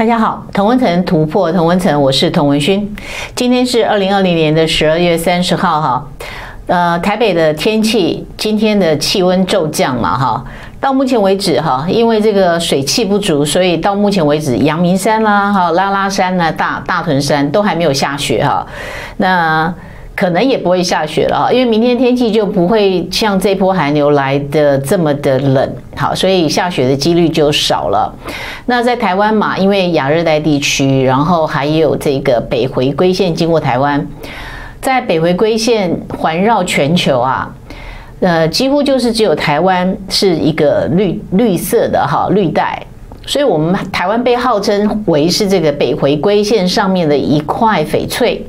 大家好，同文层突破同文层，我是童文勋。今天是二零二零年的十二月三十号哈，呃，台北的天气今天的气温骤降嘛哈，到目前为止哈，因为这个水汽不足，所以到目前为止，阳明山啦哈、拉拉山呢、大大屯山都还没有下雪哈，那。可能也不会下雪了，因为明天天气就不会像这波寒流来的这么的冷，好，所以下雪的几率就少了。那在台湾嘛，因为亚热带地区，然后还有这个北回归线经过台湾，在北回归线环绕全球啊，呃，几乎就是只有台湾是一个绿绿色的哈绿带，所以我们台湾被号称为是这个北回归线上面的一块翡翠。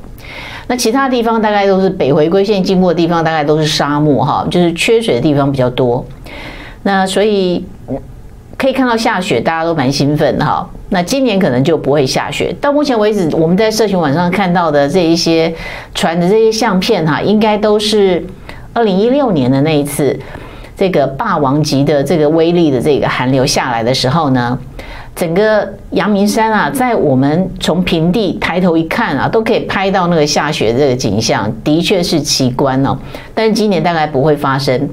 那其他地方大概都是北回归线经过的地方，大概都是沙漠哈，就是缺水的地方比较多。那所以可以看到下雪，大家都蛮兴奋哈。那今年可能就不会下雪。到目前为止，我们在社群网上看到的这一些传的这些相片哈，应该都是二零一六年的那一次这个霸王级的这个威力的这个寒流下来的时候呢。整个阳明山啊，在我们从平地抬头一看啊，都可以拍到那个下雪的这个景象，的确是奇观哦。但是今年大概不会发生，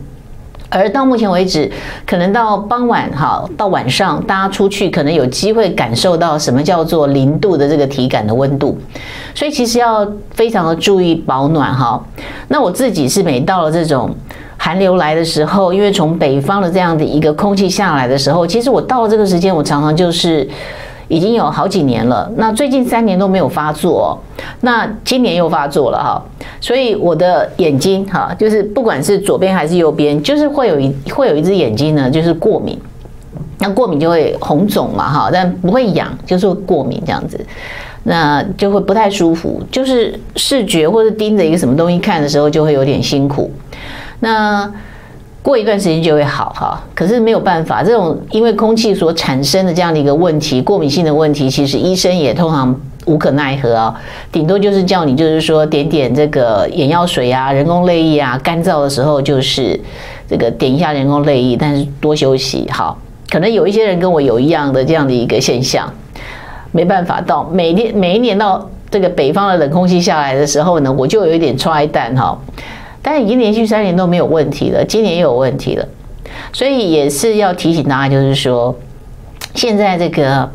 而到目前为止，可能到傍晚哈，到晚上大家出去可能有机会感受到什么叫做零度的这个体感的温度，所以其实要非常的注意保暖哈。那我自己是每到了这种。寒流来的时候，因为从北方的这样的一个空气下来的时候，其实我到了这个时间，我常常就是已经有好几年了。那最近三年都没有发作，那今年又发作了哈。所以我的眼睛哈，就是不管是左边还是右边，就是会有一会有一只眼睛呢，就是过敏。那过敏就会红肿嘛哈，但不会痒，就是过敏这样子，那就会不太舒服，就是视觉或者盯着一个什么东西看的时候，就会有点辛苦。那过一段时间就会好哈，可是没有办法，这种因为空气所产生的这样的一个问题，过敏性的问题，其实医生也通常无可奈何啊，顶多就是叫你就是说点点这个眼药水啊、人工泪液啊，干燥的时候就是这个点一下人工泪液，但是多休息好。可能有一些人跟我有一样的这样的一个现象，没办法，到每年每一年到这个北方的冷空气下来的时候呢，我就有一点剉蛋哈。但已经连续三年都没有问题了，今年又有问题了，所以也是要提醒大家，就是说，现在这个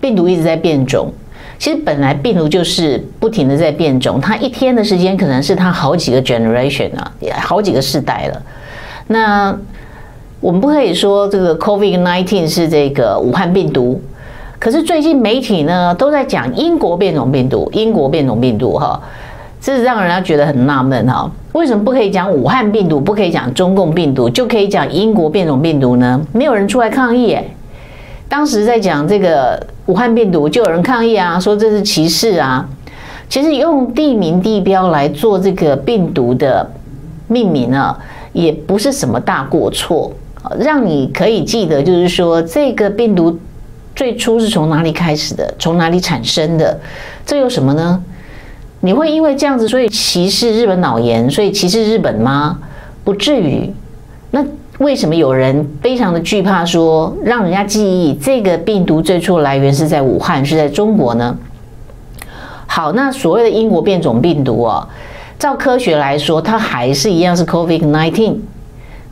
病毒一直在变种，其实本来病毒就是不停的在变种，它一天的时间可能是它好几个 generation 啊，也好几个世代了。那我们不可以说这个 COVID-19 是这个武汉病毒，可是最近媒体呢都在讲英国变种病毒，英国变种病毒哈。这是让人家觉得很纳闷哈，为什么不可以讲武汉病毒，不可以讲中共病毒，就可以讲英国变种病毒呢？没有人出来抗议诶。当时在讲这个武汉病毒，就有人抗议啊，说这是歧视啊。其实用地名地标来做这个病毒的命名啊，也不是什么大过错。让你可以记得，就是说这个病毒最初是从哪里开始的，从哪里产生的，这有什么呢？你会因为这样子，所以歧视日本脑炎，所以歧视日本吗？不至于。那为什么有人非常的惧怕说，让人家记忆这个病毒最初来源是在武汉，是在中国呢？好，那所谓的英国变种病毒哦，照科学来说，它还是一样是 COVID-19，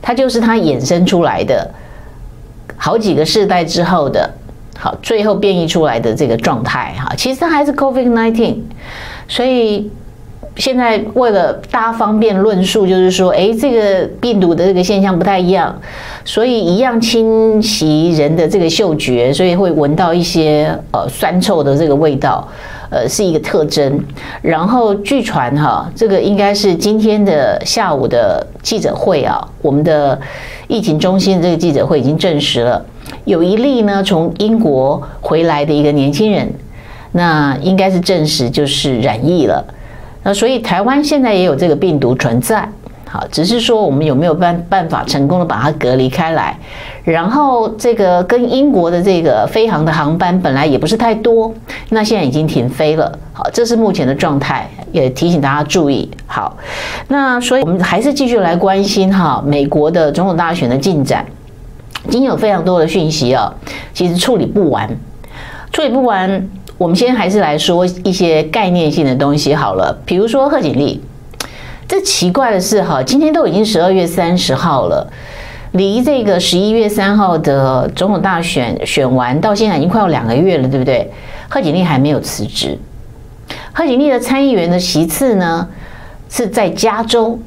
它就是它衍生出来的，好几个世代之后的，好，最后变异出来的这个状态哈，其实它还是 Covid nineteen。所以现在为了大家方便论述，就是说，哎，这个病毒的这个现象不太一样，所以一样侵袭人的这个嗅觉，所以会闻到一些呃酸臭的这个味道，呃，是一个特征。然后据传哈，这个应该是今天的下午的记者会啊，我们的疫情中心的这个记者会已经证实了，有一例呢从英国回来的一个年轻人。那应该是证实就是染疫了，那所以台湾现在也有这个病毒存在，好，只是说我们有没有办办法成功的把它隔离开来，然后这个跟英国的这个飞航的航班本来也不是太多，那现在已经停飞了，好，这是目前的状态，也提醒大家注意。好，那所以我们还是继续来关心哈美国的总统大选的进展，已经有非常多的讯息啊，其实处理不完。处理不完，我们先还是来说一些概念性的东西好了。比如说贺锦丽，这奇怪的是哈，今天都已经十二月三十号了，离这个十一月三号的总统大选选完到现在已经快要两个月了，对不对？贺锦丽还没有辞职。贺锦丽的参议员的席次呢，是在加州。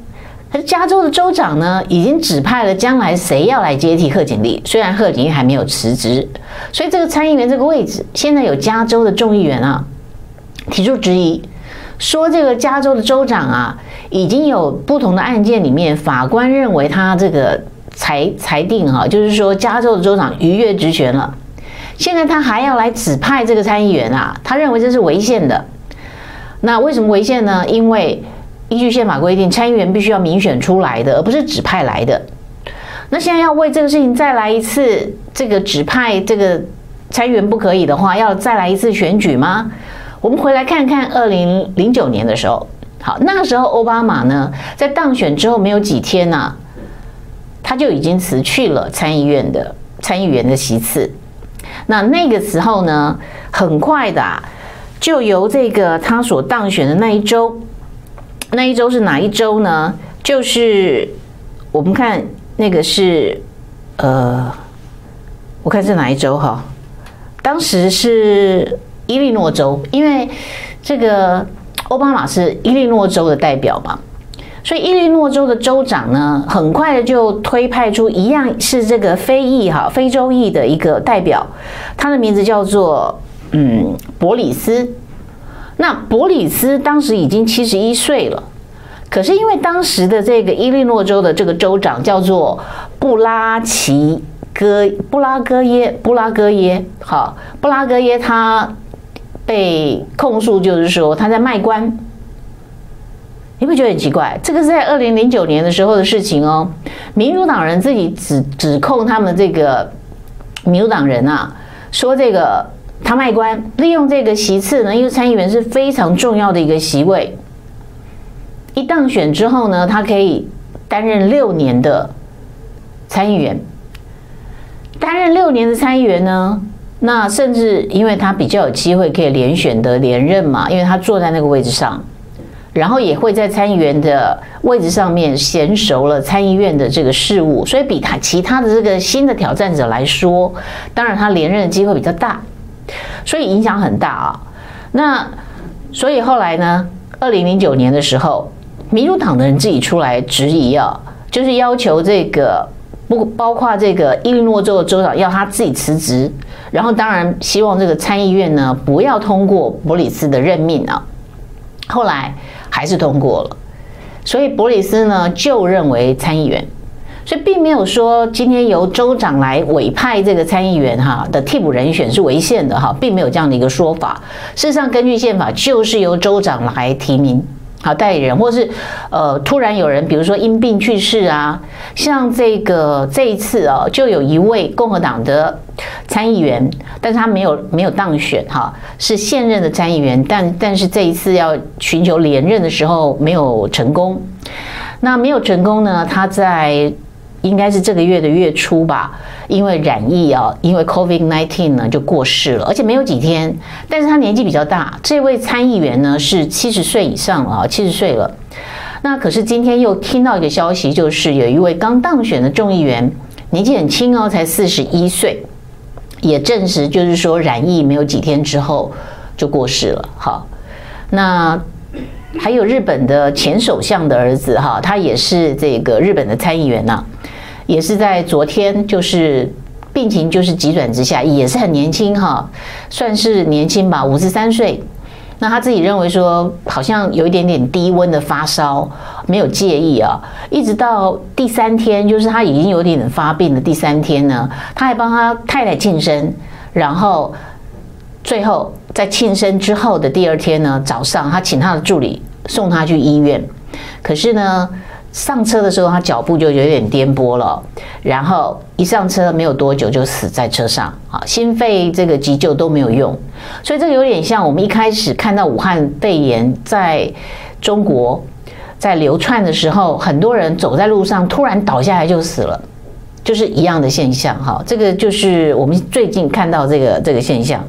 而加州的州长呢，已经指派了将来谁要来接替贺锦丽。虽然贺锦丽还没有辞职，所以这个参议员这个位置，现在有加州的众议员啊提出质疑，说这个加州的州长啊，已经有不同的案件里面，法官认为他这个裁裁定哈，就是说加州的州长逾越职权了。现在他还要来指派这个参议员啊，他认为这是违宪的。那为什么违宪呢？因为依据宪法规定，参议员必须要民选出来的，而不是指派来的。那现在要为这个事情再来一次这个指派这个参议员不可以的话，要再来一次选举吗？我们回来看看二零零九年的时候，好，那个时候奥巴马呢，在当选之后没有几天呢、他就已经辞去了参议院的参议员的席次。那那个时候呢，很快的、啊、就由这个他所当选的那一州。那一周是哪一周呢？就是我们看那个是，呃，我看是哪一周哈？当时是伊利诺州，因为这个奥巴马是伊利诺州的代表嘛，所以伊利诺州的州长呢，很快的就推派出一样是这个非裔哈非洲裔的一个代表，他的名字叫做嗯伯里斯。那伯里斯当时已经七十一岁了，可是因为当时的这个伊利诺州的这个州长叫做布拉奇戈布拉戈耶布拉戈耶，好，布拉戈耶他被控诉就是说他在卖官，你会觉得很奇怪？这个是在二零零九年的时候的事情哦，民主党人自己指指控他们这个民主党人啊，说这个。他卖官，利用这个席次呢，因为参议员是非常重要的一个席位。一当选之后呢，他可以担任六年的参议员。担任六年的参议员呢，那甚至因为他比较有机会可以连选的连任嘛，因为他坐在那个位置上，然后也会在参议员的位置上面娴熟了参议院的这个事务，所以比他其他的这个新的挑战者来说，当然他连任的机会比较大。所以影响很大啊。那所以后来呢，二零零九年的时候，民主党的人自己出来质疑啊，就是要求这个不包括这个伊利诺州的州长要他自己辞职，然后当然希望这个参议院呢不要通过伯里斯的任命啊。后来还是通过了，所以伯里斯呢就认为参议员。所以并没有说今天由州长来委派这个参议员哈的替补人选是违宪的哈，并没有这样的一个说法。事实上，根据宪法，就是由州长来提名好代理人，或是呃突然有人，比如说因病去世啊，像这个这一次啊，就有一位共和党的参议员，但是他没有没有当选哈，是现任的参议员，但但是这一次要寻求连任的时候没有成功。那没有成功呢，他在。应该是这个月的月初吧，因为染疫啊，因为 COVID-19 呢就过世了，而且没有几天。但是他年纪比较大，这位参议员呢是七十岁以上了啊，七十岁了。那可是今天又听到一个消息，就是有一位刚当选的众议员，年纪很轻哦，才四十一岁，也证实就是说染疫没有几天之后就过世了。好，那还有日本的前首相的儿子哈，他也是这个日本的参议员呐。也是在昨天，就是病情就是急转直下，也是很年轻哈，算是年轻吧，五十三岁。那他自己认为说，好像有一点点低温的发烧，没有介意啊。一直到第三天，就是他已经有点发病的第三天呢，他还帮他太太庆生，然后最后在庆生之后的第二天呢，早上他请他的助理送他去医院，可是呢。上车的时候，他脚步就有点颠簸了，然后一上车没有多久就死在车上啊，心肺这个急救都没有用，所以这个有点像我们一开始看到武汉肺炎在中国在流窜的时候，很多人走在路上突然倒下来就死了，就是一样的现象哈。这个就是我们最近看到这个这个现象。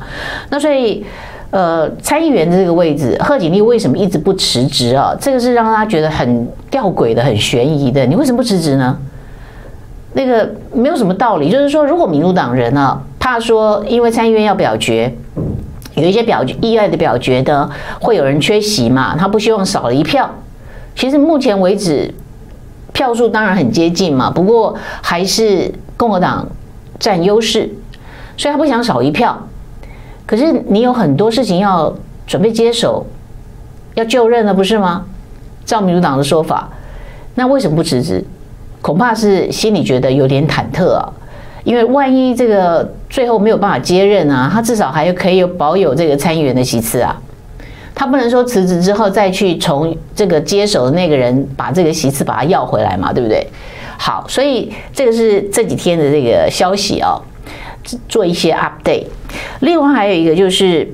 那所以，呃，参议员的这个位置，贺锦丽为什么一直不辞职啊？这个是让他觉得很吊诡的、很悬疑的。你为什么不辞职呢？那个没有什么道理，就是说，如果民主党人啊，怕说因为参议院要表决，有一些表意外的表决的，会有人缺席嘛，他不希望少了一票。其实目前为止，票数当然很接近嘛，不过还是共和党占优势，所以他不想少一票。可是你有很多事情要准备接手，要就任了，不是吗？照民主党的说法，那为什么不辞职？恐怕是心里觉得有点忐忑啊，因为万一这个最后没有办法接任啊，他至少还可以有保有这个参议员的席次啊，他不能说辞职之后再去从这个接手的那个人把这个席次把它要回来嘛，对不对？好，所以这个是这几天的这个消息啊，做一些 update。另外还有一个就是，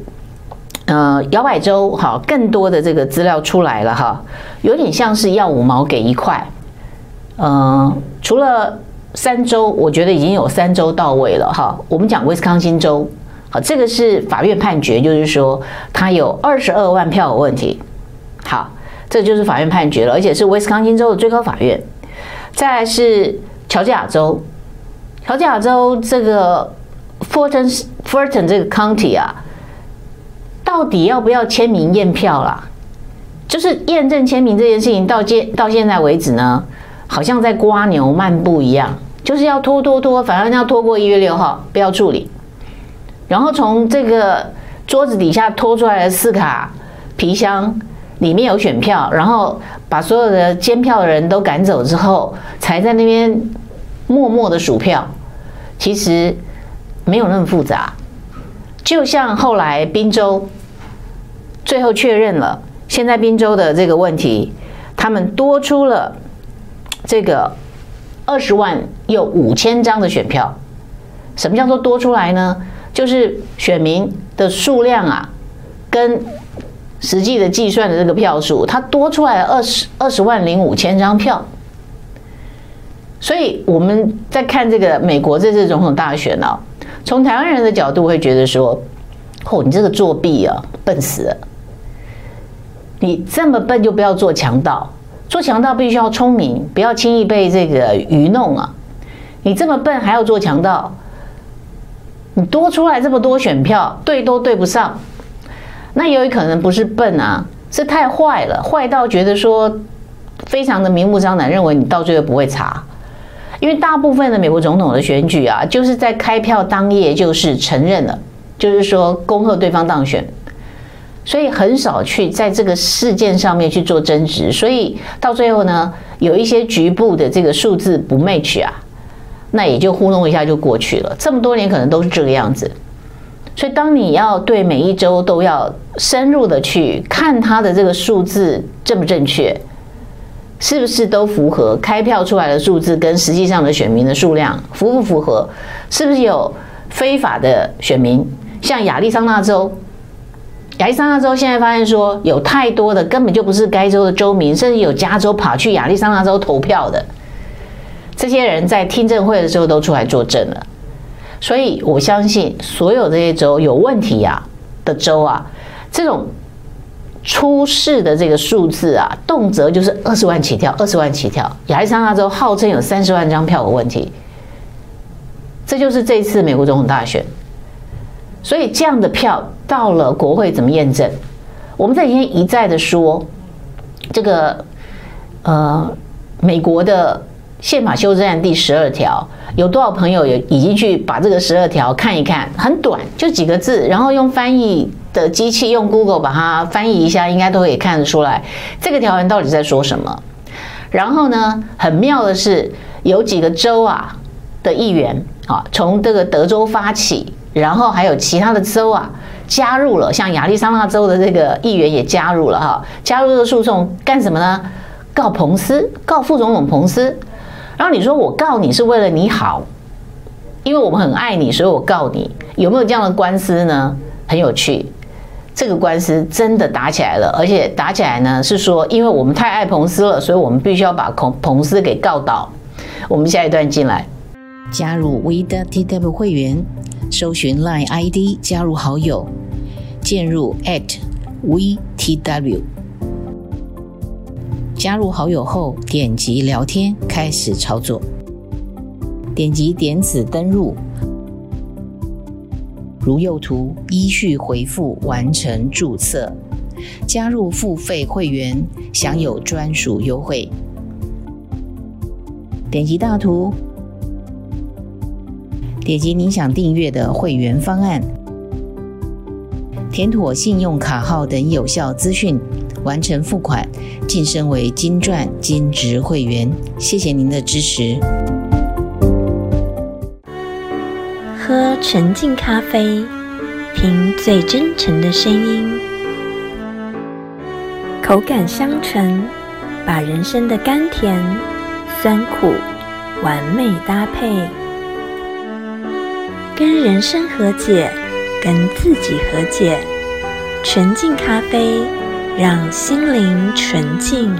呃，摇摆州哈，更多的这个资料出来了哈，有点像是要五毛给一块。嗯，除了三州，我觉得已经有三州到位了哈。我们讲威斯康星州，好，这个是法院判决，就是说他有二十二万票有问题。好，这就是法院判决了，而且是威斯康星州的最高法院。再来是乔治亚州，乔治亚州这个 Fulton Fulton 这个 County 啊，到底要不要签名验票啦？就是验证签名这件事情，到现到现在为止呢？好像在刮牛漫步一样，就是要拖拖拖，反正要拖过一月六号，不要处理。然后从这个桌子底下拖出来的四卡皮箱里面有选票，然后把所有的监票的人都赶走之后，才在那边默默的数票。其实没有那么复杂，就像后来宾州最后确认了，现在宾州的这个问题，他们多出了。这个二十万又五千张的选票，什么叫做多出来呢？就是选民的数量啊，跟实际的计算的这个票数，它多出来二十二十万零五千张票。所以我们在看这个美国这次总统大选啊，从台湾人的角度会觉得说：“哦，你这个作弊啊，笨死了！你这么笨就不要做强盗。”做强盗必须要聪明，不要轻易被这个愚弄啊！你这么笨还要做强盗？你多出来这么多选票，对都对不上。那也有可能不是笨啊，是太坏了，坏到觉得说非常的明目张胆，认为你到最后不会查。因为大部分的美国总统的选举啊，就是在开票当夜就是承认了，就是说恭贺对方当选。所以很少去在这个事件上面去做争执，所以到最后呢，有一些局部的这个数字不 match 啊，那也就糊弄一下就过去了。这么多年可能都是这个样子。所以当你要对每一周都要深入的去看它的这个数字正不正确，是不是都符合开票出来的数字跟实际上的选民的数量符不符合？是不是有非法的选民？像亚利桑那州。亚利桑那州现在发现说，有太多的根本就不是该州的州民，甚至有加州跑去亚利桑那州投票的，这些人在听证会的时候都出来作证了。所以我相信，所有这些州有问题呀的州啊，这种出事的这个数字啊，动辄就是二十万起跳，二十万起跳。亚利桑那州号称有三十万张票的问题，这就是这次美国总统大选。所以这样的票到了国会怎么验证？我们这几天一再的说，这个呃，美国的宪法修正案第十二条，有多少朋友也已经去把这个十二条看一看？很短，就几个字，然后用翻译的机器用 Google 把它翻译一下，应该都可以看得出来这个条文到底在说什么。然后呢，很妙的是，有几个州啊的议员啊，从这个德州发起。然后还有其他的州啊加入了，像亚利桑那州的这个议员也加入了哈，加入这个诉讼干什么呢？告彭斯，告副总统彭斯。然后你说我告你是为了你好，因为我们很爱你，所以我告你。有没有这样的官司呢？很有趣，这个官司真的打起来了，而且打起来呢是说，因为我们太爱彭斯了，所以我们必须要把彭彭斯给告倒。我们下一段进来。加入 we.tw 会员，搜寻 Line ID 加入好友，进入 @we.tw。加入好友后，点击聊天，开始操作。点击点此登入，如右图依序回复完成注册，加入付费会员，享有专属优惠。点击大图，点击您想订阅的会员方案，填妥信用卡号等有效资讯。完成付款，晋升为金钻金职会员。谢谢您的支持。喝纯净咖啡，听最真诚的声音，口感香醇，把人生的甘甜、酸苦完美搭配，跟人生和解，跟自己和解。纯净咖啡。让心灵纯净，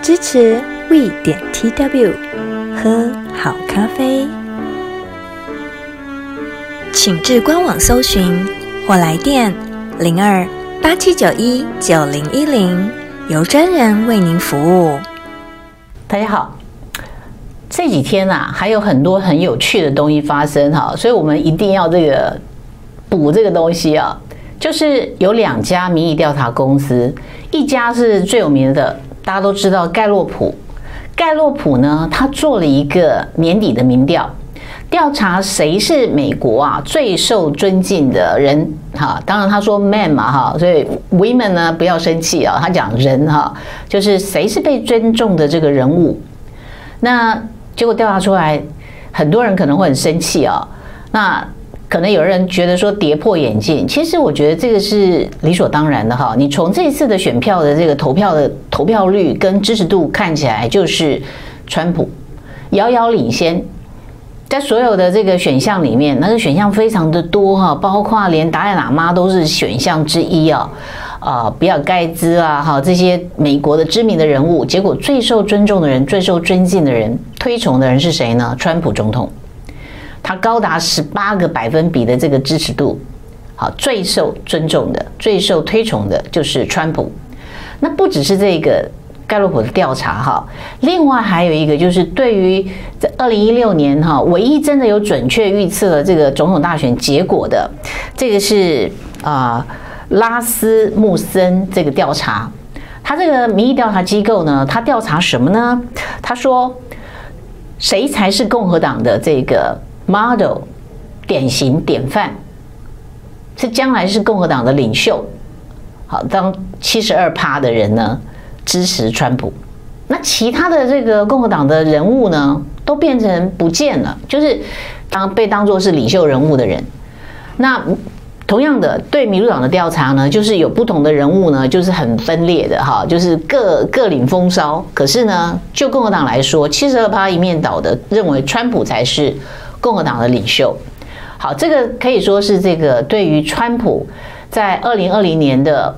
支持 we 点 tw，喝好咖啡，请至官网搜寻或来电零二八七九一九零一零，由专人为您服务。大家好，这几天啊，还有很多很有趣的东西发生哈，所以我们一定要这个补这个东西啊。就是有两家民意调查公司，一家是最有名的，大家都知道盖洛普。盖洛普呢，他做了一个年底的民调，调查谁是美国啊最受尊敬的人。哈，当然他说 man 嘛，哈，所以 women 呢不要生气啊，他讲人哈，就是谁是被尊重的这个人物。那结果调查出来，很多人可能会很生气啊。那可能有人觉得说跌破眼镜，其实我觉得这个是理所当然的哈。你从这次的选票的这个投票的投票率跟支持度看起来，就是川普遥遥领先，在所有的这个选项里面，那个选项非常的多哈，包括连达赖喇嘛都是选项之一啊啊，比尔盖茨啊哈这些美国的知名的人物，结果最受尊重的人、最受尊敬的人、推崇的人是谁呢？川普总统。他高达十八个百分比的这个支持度，好，最受尊重的、最受推崇的就是川普。那不只是这个盖洛普的调查哈，另外还有一个就是对于在二零一六年哈，唯一真的有准确预测了这个总统大选结果的，这个是啊拉斯穆森这个调查。他这个民意调查机构呢，他调查什么呢？他说谁才是共和党的这个？model 典型典范是将来是共和党的领袖。好，当七十二趴的人呢支持川普，那其他的这个共和党的人物呢都变成不见了，就是当被当作是领袖人物的人。那同样的，对民主党的调查呢，就是有不同的人物呢，就是很分裂的哈，就是各各领风骚。可是呢，就共和党来说，七十二趴一面倒的认为川普才是。共和党的领袖，好，这个可以说是这个对于川普在二零二零年的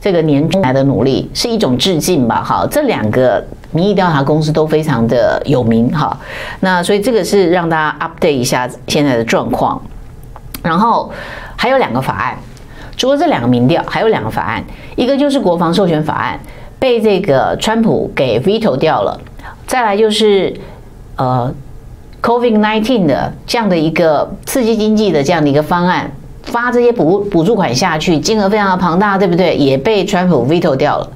这个年中来的努力是一种致敬吧。好，这两个民意调查公司都非常的有名哈。那所以这个是让大家 update 一下现在的状况。然后还有两个法案，除了这两个民调，还有两个法案，一个就是国防授权法案被这个川普给 veto 掉了，再来就是呃。COVID-19 的这样的一个刺激经济的这样的一个方案，发这些补补助款下去，金额非常的庞大，对不对？也被川普 veto 掉了。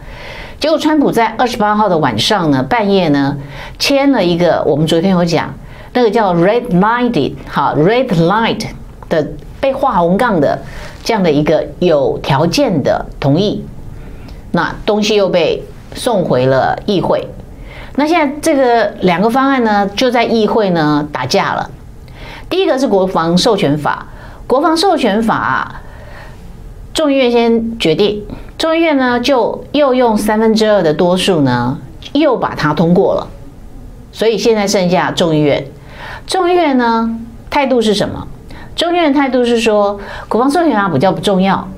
结果川普在二十八号的晚上呢，半夜呢，签了一个，我们昨天有讲，那个叫 red lighted 好 red light 的被画红杠的这样的一个有条件的同意，那东西又被送回了议会。那现在这个两个方案呢，就在议会呢打架了。第一个是国防授权法，国防授权法，众议院先决定，众议院呢就又用三分之二的多数呢，又把它通过了。所以现在剩下众议院，众议院呢态度是什么？众议院态度是说，国防授权法比较不重要，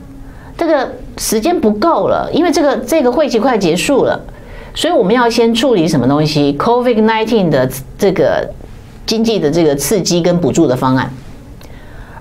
这个时间不够了，因为这个这个会期快结束了。所以我们要先处理什么东西？COVID-19 的这个经济的这个刺激跟补助的方案。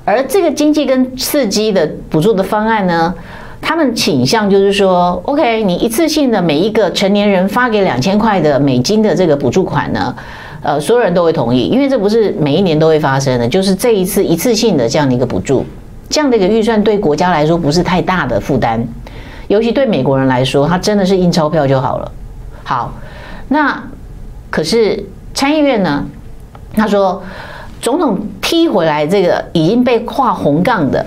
而这个经济跟刺激的补助的方案呢，他们倾向就是说，OK，你一次性的每一个成年人发给两千块的美金的这个补助款呢，呃，所有人都会同意，因为这不是每一年都会发生的，就是这一次一次性的这样的一个补助，这样的一个预算对国家来说不是太大的负担，尤其对美国人来说，他真的是印钞票就好了。好，那可是参议院呢，他说。总统踢回来这个已经被画红杠的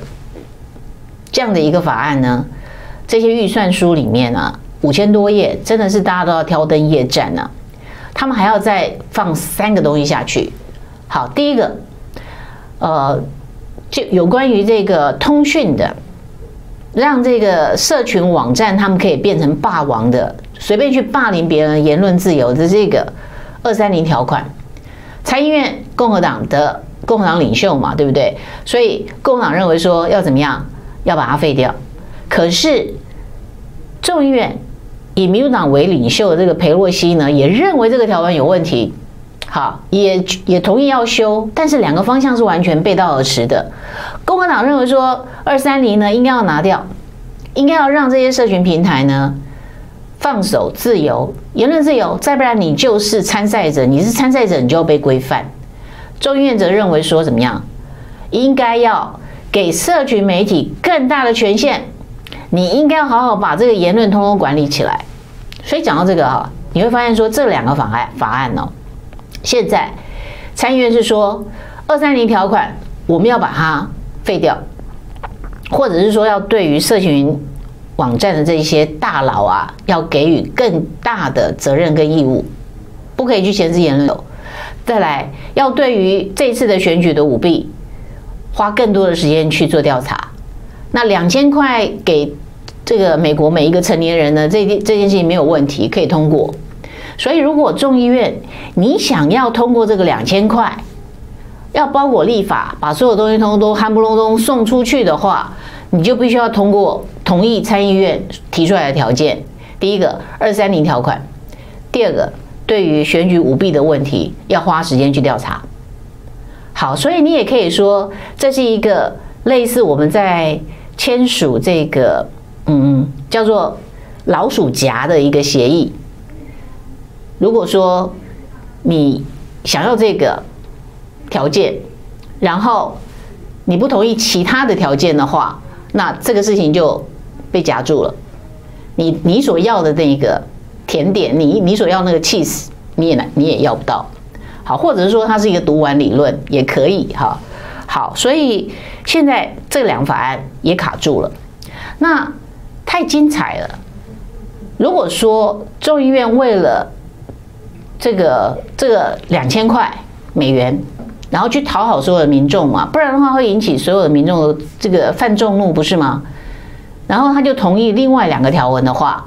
这样的一个法案呢，这些预算书里面啊，五千多页，真的是大家都要挑灯夜战呢。他们还要再放三个东西下去。好，第一个，呃，就有关于这个通讯的，让这个社群网站他们可以变成霸王的，随便去霸凌别人言论自由的这个二三零条款。参议院共和党的共和党领袖嘛，对不对？所以共和党认为说要怎么样，要把它废掉。可是众议院以民主党为领袖的这个裴洛西呢，也认为这个条文有问题，好，也也同意要修，但是两个方向是完全背道而驰的。共和党认为说二三零呢应该要拿掉，应该要让这些社群平台呢。放手自由，言论自由，再不然你就是参赛者，你是参赛者，你就要被规范。众议院则认为说怎么样？应该要给社群媒体更大的权限，你应该好好把这个言论通通管理起来。所以讲到这个哈，你会发现说这两个法案法案哦，现在参议院是说二三零条款我们要把它废掉，或者是说要对于社群。网站的这些大佬啊，要给予更大的责任跟义务，不可以去钳制言论。再来，要对于这次的选举的舞弊，花更多的时间去做调查。那两千块给这个美国每一个成年人呢，这件这件事情没有问题，可以通过。所以，如果众议院你想要通过这个两千块，要包裹立法，把所有东西通通都夯不隆咚送出去的话，你就必须要通过。同意参议院提出来的条件，第一个二三零条款，第二个对于选举舞弊的问题要花时间去调查。好，所以你也可以说这是一个类似我们在签署这个嗯叫做老鼠夹的一个协议。如果说你想要这个条件，然后你不同意其他的条件的话，那这个事情就。被夹住了，你你所要的那个甜点，你你所要那个 cheese，你也你也要不到，好，或者是说它是一个读完理论也可以哈，好，所以现在这两法案也卡住了，那太精彩了。如果说众议院为了这个这个两千块美元，然后去讨好所有的民众嘛，不然的话会引起所有的民众的这个犯众怒，不是吗？然后他就同意另外两个条文的话，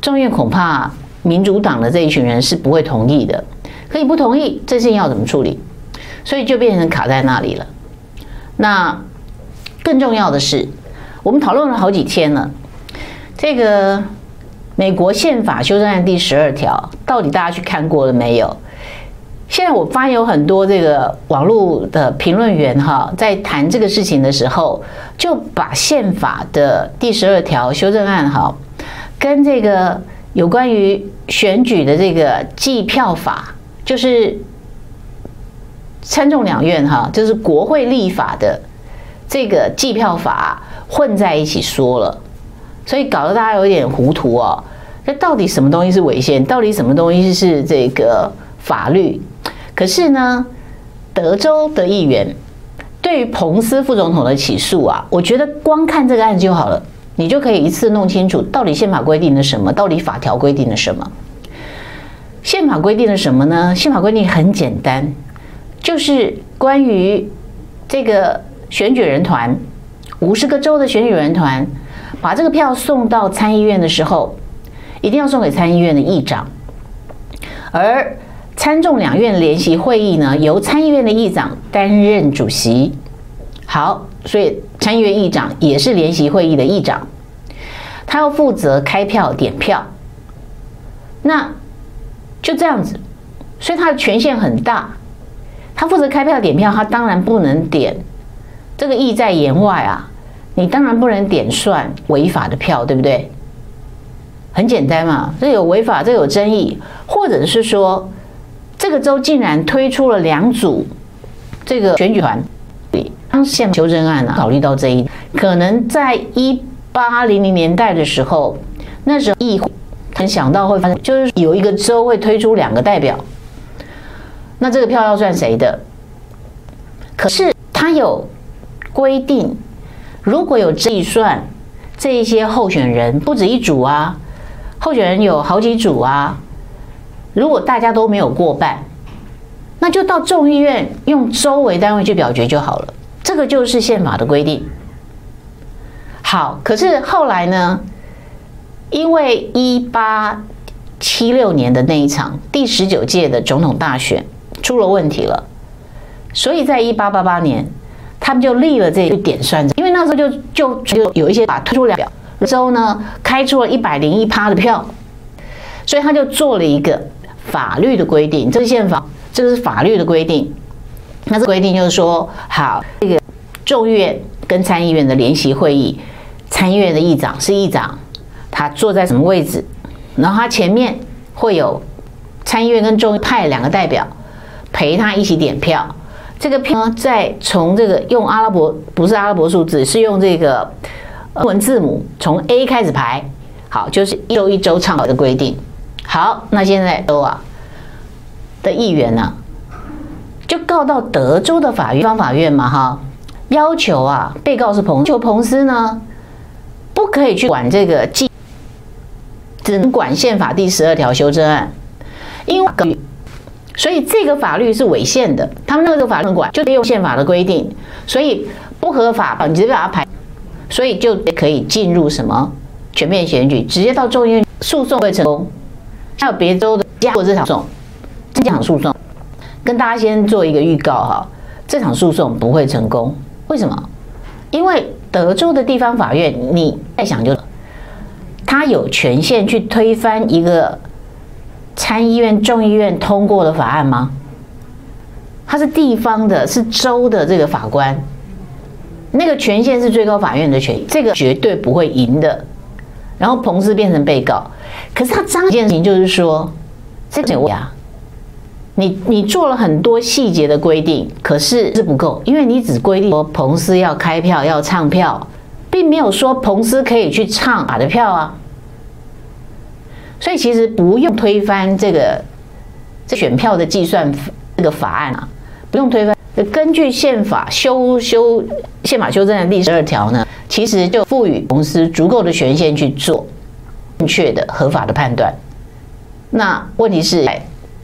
众院恐怕民主党的这一群人是不会同意的。可以不同意，这事情要怎么处理？所以就变成卡在那里了。那更重要的是，我们讨论了好几天了，这个美国宪法修正案第十二条，到底大家去看过了没有？现在我发现有很多这个网络的评论员哈，在谈这个事情的时候，就把宪法的第十二条修正案哈，跟这个有关于选举的这个计票法，就是参众两院哈，就是国会立法的这个计票法混在一起说了，所以搞得大家有点糊涂哦。这到底什么东西是违宪？到底什么东西是这个法律？可是呢，德州的议员对于彭斯副总统的起诉啊，我觉得光看这个案子就好了，你就可以一次弄清楚到底宪法规定了什么，到底法条规定了什么。宪法规定了什么呢？宪法规定很简单，就是关于这个选举人团，五十个州的选举人团，把这个票送到参议院的时候，一定要送给参议院的议长，而参众两院联席会议呢，由参议院的议长担任主席。好，所以参议院议长也是联席会议的议长，他要负责开票点票。那就这样子，所以他的权限很大，他负责开票点票，他当然不能点，这个意在言外啊。你当然不能点算违法的票，对不对？很简单嘛，这有违法，这有争议，或者是说，这个州竟然推出了两组这个选举团，当宪修正案啊，考虑到这一点，可能在一八零零年代的时候，那时候议会很想到会发生，就是有一个州会推出两个代表，那这个票要算谁的？可是他有规定。如果有计算，这一些候选人不止一组啊，候选人有好几组啊。如果大家都没有过半，那就到众议院用州为单位去表决就好了。这个就是宪法的规定。好，可是后来呢？因为一八七六年的那一场第十九届的总统大选出了问题了，所以在一八八八年。他们就立了这个点算，因为那时候就就就有一些把推出两表州呢，开出了一百零一趴的票，所以他就做了一个法律的规定，这是宪法，这个是法律的规定。那这规定就是说，好，这个众议院跟参议院的联席会议，参议院的议长是议长，他坐在什么位置，然后他前面会有参议院跟众议派两个代表陪他一起点票。这个票呢，再从这个用阿拉伯不是阿拉伯数字，是用这个英文字母从 A 开始排，好，就是一州一周唱好的规定。好，那现在州啊的议员呢，就告到德州的法院方法院嘛，哈，要求啊，被告是彭，求彭斯呢，不可以去管这个，只能管宪法第十二条修正案，因为。所以这个法律是违宪的，他们那个法律管就得用宪法的规定，所以不合法，你直接把它排，所以就可以进入什么全面选举，直接到众议院诉讼会成功。还有别州的加过这场诉讼，这场诉讼跟大家先做一个预告哈，这场诉讼不会成功，为什么？因为德州的地方法院，你再想就，他有权限去推翻一个。参议院、众议院通过的法案吗？他是地方的，是州的这个法官，那个权限是最高法院的权，这个绝对不会赢的。然后彭斯变成被告，可是他彰显一件事情就是说，这个呀，你你做了很多细节的规定，可是是不够，因为你只规定说彭斯要开票、要唱票，并没有说彭斯可以去唱假的票啊。所以其实不用推翻这个这选票的计算这个法案啊，不用推翻。根据宪法修修宪法修正案第十二条呢，其实就赋予彭斯足够的权限去做正确的合法的判断。那问题是，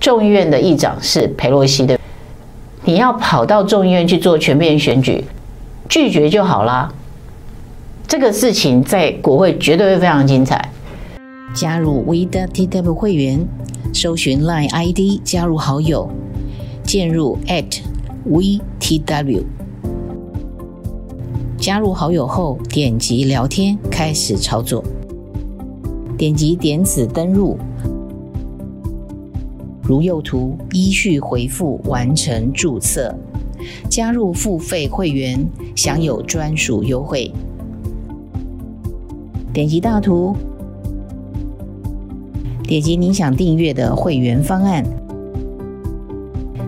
众议院的议长是佩洛西的，你要跑到众议院去做全面选举，拒绝就好啦。这个事情在国会绝对会非常精彩。加入 WeTW 会员，搜寻 Line ID 加入好友，进入 at VTW。加入好友后，点击聊天开始操作，点击点此登入，如右图依序回复完成注册，加入付费会员，享有专属优惠。点击大图。点击您想订阅的会员方案，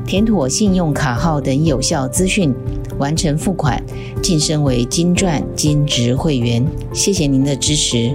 填妥信用卡号等有效资讯，完成付款，晋升为金钻金质会员。谢谢您的支持。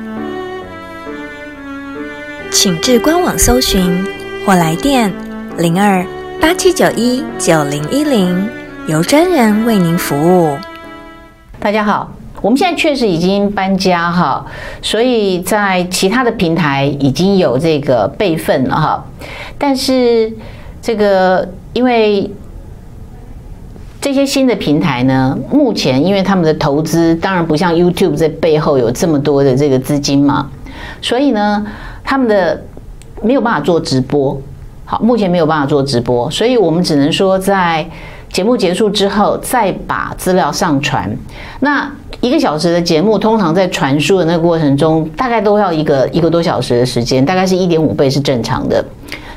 请至官网搜寻或来电零二八七九一九零一零，由专人为您服务。大家好。我们现在确实已经搬家哈，所以在其他的平台已经有这个备份了哈。但是这个因为这些新的平台呢，目前因为他们的投资当然不像 YouTube 在背后有这么多的这个资金嘛，所以呢，他们的没有办法做直播。好，目前没有办法做直播，所以我们只能说在节目结束之后再把资料上传。那一个小时的节目，通常在传输的那个过程中，大概都要一个一个多小时的时间，大概是一点五倍是正常的，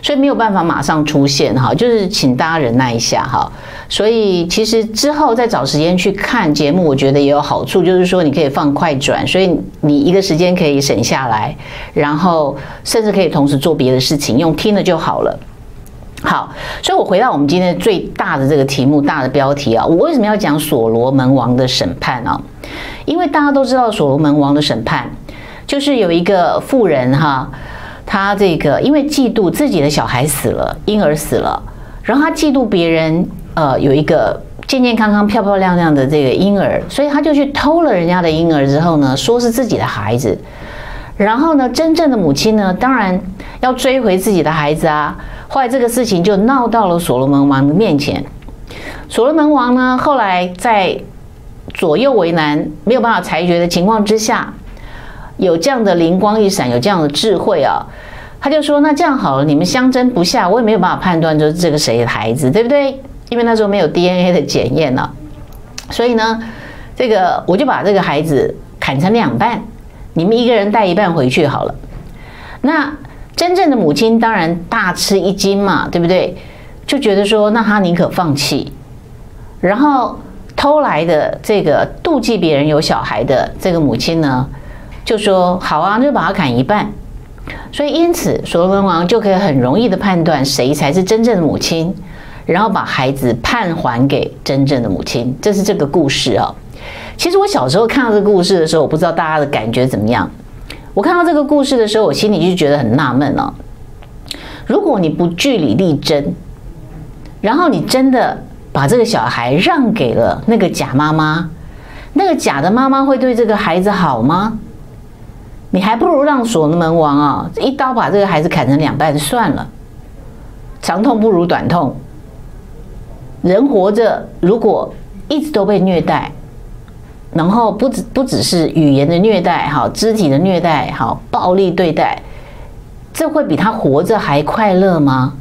所以没有办法马上出现哈，就是请大家忍耐一下哈。所以其实之后再找时间去看节目，我觉得也有好处，就是说你可以放快转，所以你一个时间可以省下来，然后甚至可以同时做别的事情，用听了就好了。好，所以我回到我们今天最大的这个题目，大的标题啊，我为什么要讲所罗门王的审判啊？因为大家都知道所罗门王的审判，就是有一个妇人哈，他这个因为嫉妒自己的小孩死了，婴儿死了，然后他嫉妒别人。呃，有一个健健康康、漂漂亮亮的这个婴儿，所以他就去偷了人家的婴儿之后呢，说是自己的孩子。然后呢，真正的母亲呢，当然要追回自己的孩子啊。后来这个事情就闹到了所罗门王的面前。所罗门王呢，后来在左右为难、没有办法裁决的情况之下，有这样的灵光一闪，有这样的智慧啊，他就说：“那这样好了，你们相争不下，我也没有办法判断就是这个谁的孩子，对不对？”因为那时候没有 DNA 的检验呢，所以呢，这个我就把这个孩子砍成两半，你们一个人带一半回去好了。那真正的母亲当然大吃一惊嘛，对不对？就觉得说，那他宁可放弃。然后偷来的这个妒忌别人有小孩的这个母亲呢，就说好啊，那就把他砍一半。所以因此，所罗门王就可以很容易的判断谁才是真正的母亲。然后把孩子判还给真正的母亲，这是这个故事啊。其实我小时候看到这个故事的时候，我不知道大家的感觉怎么样。我看到这个故事的时候，我心里就觉得很纳闷哦。如果你不据理力争，然后你真的把这个小孩让给了那个假妈妈，那个假的妈妈会对这个孩子好吗？你还不如让所罗门王啊一刀把这个孩子砍成两半算了，长痛不如短痛。人活着，如果一直都被虐待，然后不只不只是语言的虐待，哈，肢体的虐待，哈，暴力对待，这会比他活着还快乐吗？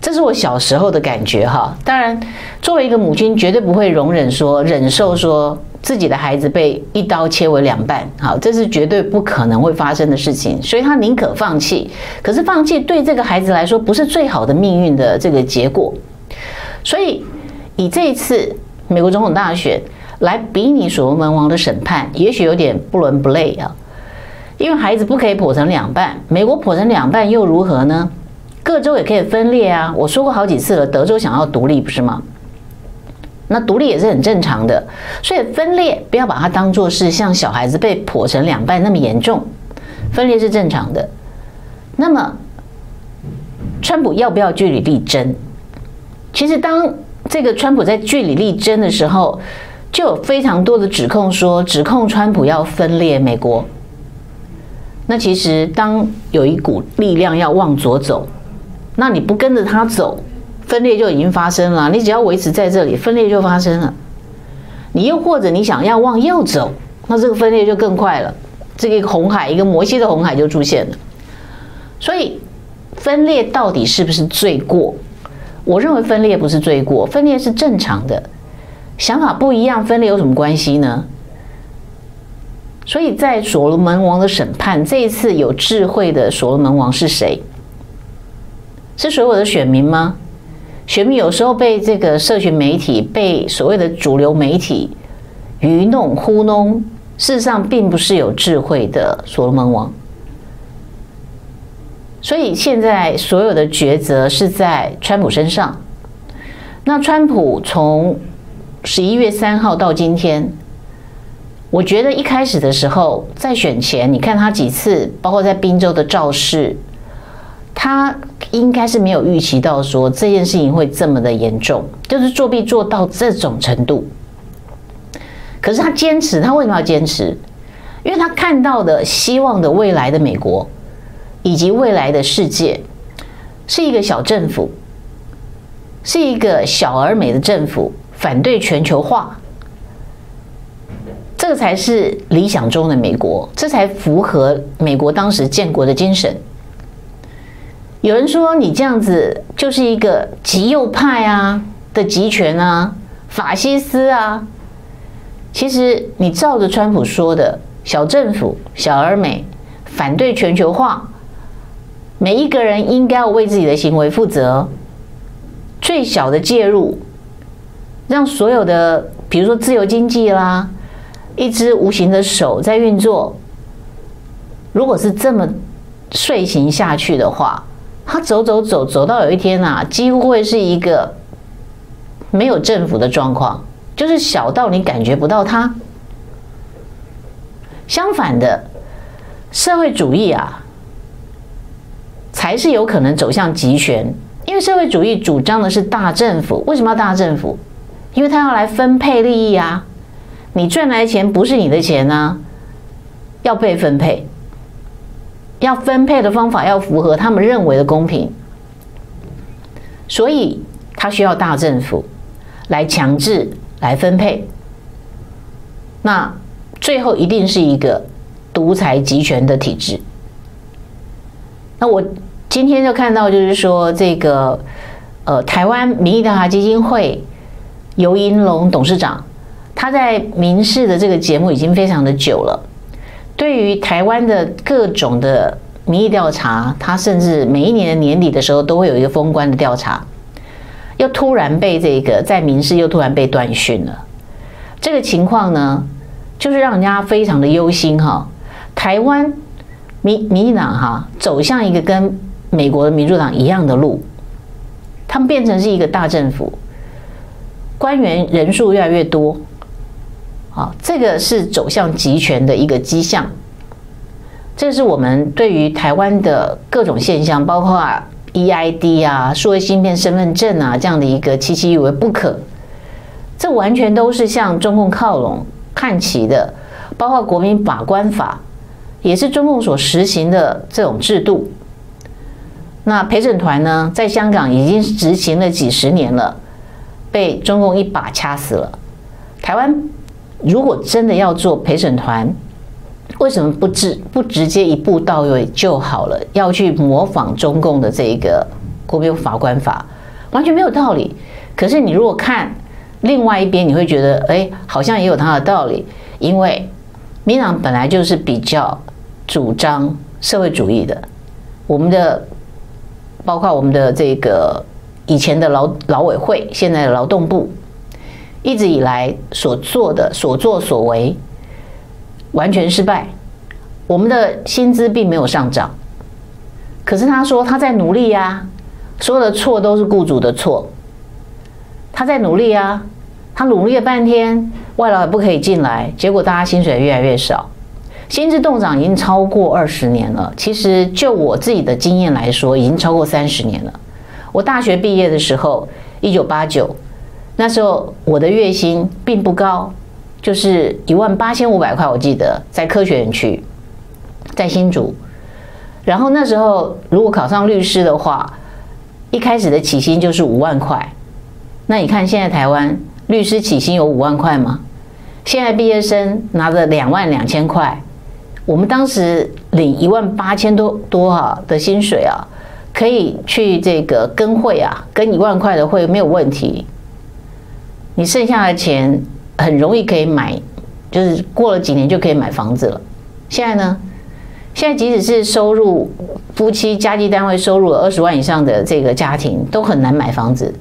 这是我小时候的感觉哈。当然，作为一个母亲，绝对不会容忍说忍受说自己的孩子被一刀切为两半，好，这是绝对不可能会发生的事情。所以他宁可放弃，可是放弃对这个孩子来说不是最好的命运的这个结果。所以，以这一次美国总统大选来比拟所罗门王的审判，也许有点不伦不类啊。因为孩子不可以剖成两半，美国剖成两半又如何呢？各州也可以分裂啊。我说过好几次了，德州想要独立不是吗？那独立也是很正常的。所以分裂不要把它当作是像小孩子被剖成两半那么严重，分裂是正常的。那么，川普要不要据理力争？其实，当这个川普在据理力争的时候，就有非常多的指控说，指控川普要分裂美国。那其实，当有一股力量要往左走，那你不跟着他走，分裂就已经发生了。你只要维持在这里，分裂就发生了。你又或者你想要往右走，那这个分裂就更快了。这个红海，一个摩西的红海就出现了。所以，分裂到底是不是罪过？我认为分裂不是罪过，分裂是正常的。想法不一样，分裂有什么关系呢？所以在所罗门王的审判，这一次有智慧的所罗门王是谁？是所有的选民吗？选民有时候被这个社群媒体、被所谓的主流媒体愚弄、糊弄，事实上并不是有智慧的所罗门王。所以现在所有的抉择是在川普身上。那川普从十一月三号到今天，我觉得一开始的时候在选前，你看他几次，包括在宾州的造势，他应该是没有预期到说这件事情会这么的严重，就是作弊做到这种程度。可是他坚持，他为什么要坚持？因为他看到的希望的未来的美国。以及未来的世界是一个小政府，是一个小而美的政府，反对全球化，这个才是理想中的美国，这才符合美国当时建国的精神。有人说你这样子就是一个极右派啊的集权啊，法西斯啊。其实你照着川普说的，小政府、小而美，反对全球化，每一个人应该要为自己的行为负责。最小的介入，让所有的，比如说自由经济啦，一只无形的手在运作。如果是这么睡行下去的话，他走走走走到有一天啊，几乎会是一个没有政府的状况，就是小到你感觉不到它。相反的，社会主义啊，才是有可能走向极权。因为社会主义主张的是大政府，为什么要大政府？因为他要来分配利益啊！你赚来的钱不是你的钱啊，要被分配，要分配的方法要符合他们认为的公平，所以他需要大政府来强制来分配。那最后一定是一个独裁集权的体制。那我。今天就看到，就是说这个，呃，台湾民意调查基金会游银龙董事长，他在民视的这个节目已经非常的久了。对于台湾的各种的民意调查，他甚至每一年的年底的时候都会有一个封关的调查，又突然被这个在民视又突然被断讯了。这个情况呢，就是让人家非常的忧心哈。台湾民民进党哈走向一个跟美国的民主党一样的路，他们变成是一个大政府，官员人数越来越多，啊，这个是走向集权的一个迹象。这是我们对于台湾的各种现象，包括 EID 啊、数位芯片身份证啊这样的一个期期以为不可，这完全都是向中共靠拢看齐的，包括国民法官法，也是中共所实行的这种制度。那陪审团呢，在香港已经执行了几十年了，被中共一把掐死了。台湾如果真的要做陪审团，为什么不直不直接一步到位就好了？要去模仿中共的这一个国民法官法，完全没有道理。可是你如果看另外一边，你会觉得，哎，好像也有它的道理，因为民党本来就是比较主张社会主义的，我们的。包括我们的这个以前的劳劳委会，现在的劳动部，一直以来所做的所作所为，完全失败。我们的薪资并没有上涨，可是他说他在努力呀，所有的错都是雇主的错。他在努力啊，他努力了半天，外劳也不可以进来，结果大家薪水越来越少。薪资冻涨已经超过二十年了。其实就我自己的经验来说，已经超过三十年了。我大学毕业的时候，一九八九，那时候我的月薪并不高，就是一万八千五百块。我记得在科学园区，在新竹。然后那时候如果考上律师的话，一开始的起薪就是五万块。那你看现在台湾律师起薪有五万块吗？现在毕业生拿着两万两千块。我们当时领一万八千多多哈的薪水啊，可以去这个跟会啊，跟一万块的会没有问题。你剩下的钱很容易可以买，就是过了几年就可以买房子了。现在呢？现在即使是收入夫妻家计单位收入二十万以上的这个家庭，都很难买房子。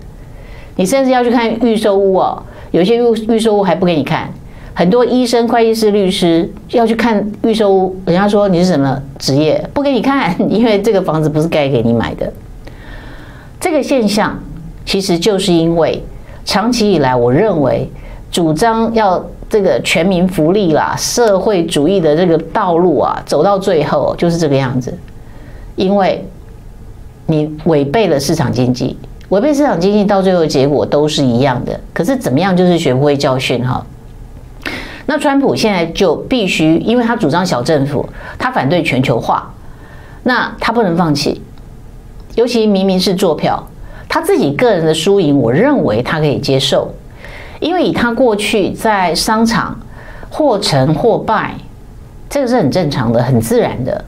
你甚至要去看预售屋哦，有些预预售屋还不给你看。很多医生、会计师、律师要去看预售屋，人家说你是什么职业，不给你看，因为这个房子不是该给你买的。这个现象其实就是因为长期以来，我认为主张要这个全民福利啦、社会主义的这个道路啊，走到最后就是这个样子。因为你违背了市场经济，违背市场经济到最后结果都是一样的。可是怎么样，就是学不会教训哈。那川普现在就必须，因为他主张小政府，他反对全球化，那他不能放弃。尤其明明是作票，他自己个人的输赢，我认为他可以接受，因为以他过去在商场或成或败，这个是很正常的、很自然的。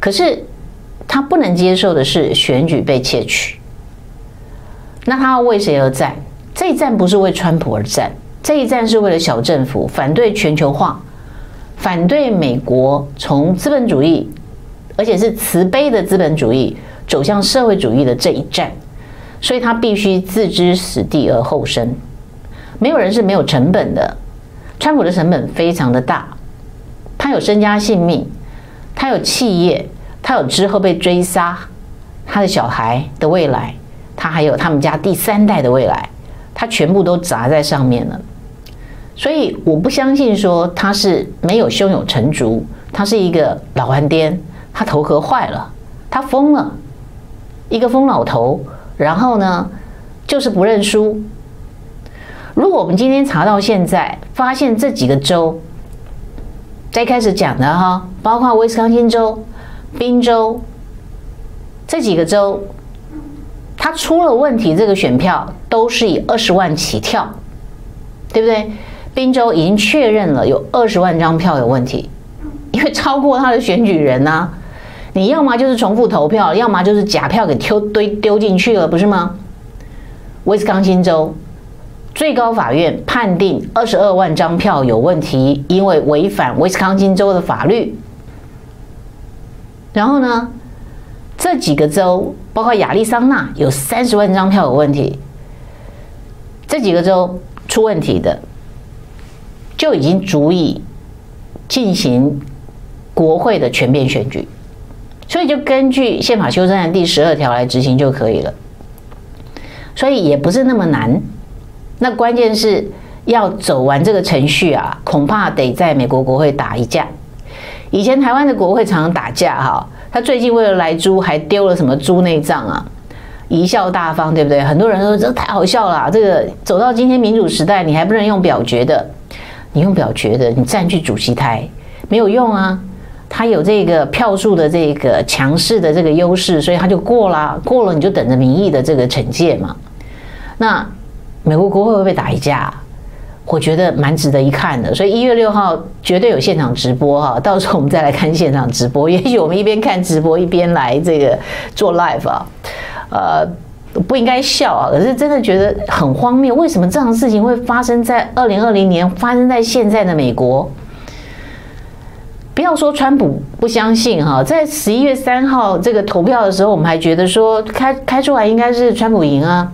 可是他不能接受的是选举被窃取。那他要为谁而战？这一战不是为川普而战，这一战是为了小政府，反对全球化，反对美国从资本主义，而且是慈悲的资本主义走向社会主义的这一战。所以他必须置之死地而后生。没有人是没有成本的，川普的成本非常的大，他有身家性命，他有企业，他有之后被追杀，他的小孩的未来。他还有他们家第三代的未来，他全部都砸在上面了，所以我不相信说他是没有胸有成竹，他是一个老顽颠，他头壳坏了，他疯了，一个疯老头，然后呢，就是不认输。如果我们今天查到现在，发现这几个州，在开始讲的哈，包括威斯康星州、宾州这几个州。他出了问题，这个选票都是以二十万起跳，对不对？宾州已经确认了有二十万张票有问题，因为超过他的选举人呐、你要么就是重复投票，要么就是假票给丢堆丢进去了，不是吗？威斯康星州最高法院判定二十二万张票有问题，因为违反威斯康星州的法律。然后呢，这几个州。包括亚利桑那有三十万张票有问题，这几个州出问题的，就已经足以进行国会的全面选举，所以就根据宪法修正案第十二条来执行就可以了，所以也不是那么难。那关键是要走完这个程序啊，恐怕得在美国国会打一架。以前台湾的国会常常打架哈。他最近为了来猪，还丢了什么猪内脏啊？贻笑大方，对不对？很多人说这太好笑了。这个走到今天民主时代，你还不能用表决的，你用表决的，你占据主席台没有用啊。他有这个票数的这个强势的这个优势，所以他就过了，过了你就等着民意的这个惩戒嘛。那美国国会会不会打一架？我觉得蛮值得一看的，所以一月六号绝对有现场直播哈，到时候我们再来看现场直播。也许我们一边看直播一边来这个做 live 啊，呃，不应该笑啊，可是真的觉得很荒谬，为什么这样的事情会发生在二零二零年，发生在现在的美国？不要说川普不相信哈，在十一月三号这个投票的时候，我们还觉得说开开出来应该是川普赢啊，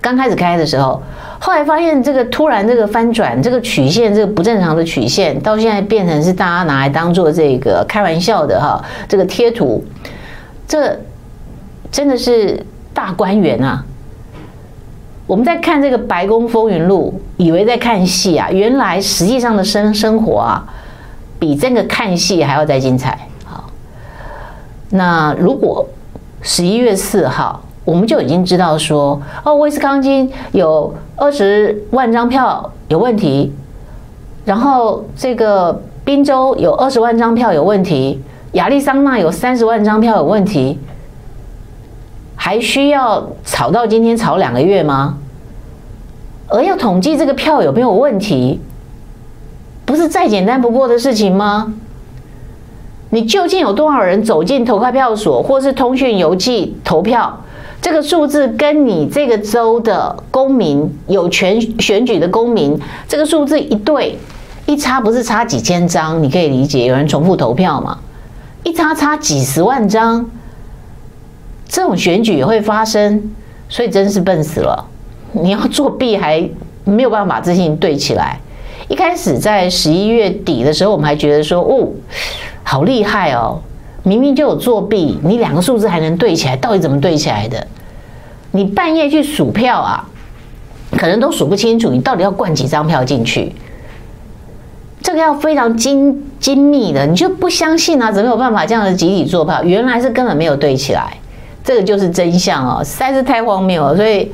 刚开始开的时候。后来发现这个突然这个翻转，这个曲线这个不正常的曲线，到现在变成是大家拿来当做这个开玩笑的哈，这个贴图，这真的是大观园啊！我们在看这个白宫风云录，以为在看戏啊，原来实际上的生生活啊，比这个看戏还要再精彩。好，那如果十一月四号。我们就已经知道说，哦，威斯康星有二十万张票有问题，然后这个宾州有二十万张票有问题，亚利桑那有三十万张票有问题，还需要吵到今天吵两个月吗？而要统计这个票有没有问题，不是再简单不过的事情吗？你究竟有多少人走进投开票所，或是通讯邮寄投票？这个数字跟你这个州的公民有权选举的公民，这个数字一对一差，不是差几千张，你可以理解有人重复投票嘛？一差差几十万张，这种选举也会发生，所以真是笨死了。你要作弊还没有办法把这事情对起来。一开始在十一月底的时候，我们还觉得说，哦，好厉害哦。明明就有作弊，你两个数字还能对起来？到底怎么对起来的？你半夜去数票啊，可能都数不清楚，你到底要灌几张票进去？这个要非常精精密的，你就不相信啊？怎么有办法这样的集体做票？原来是根本没有对起来，这个就是真相哦，实在是太荒谬了。所以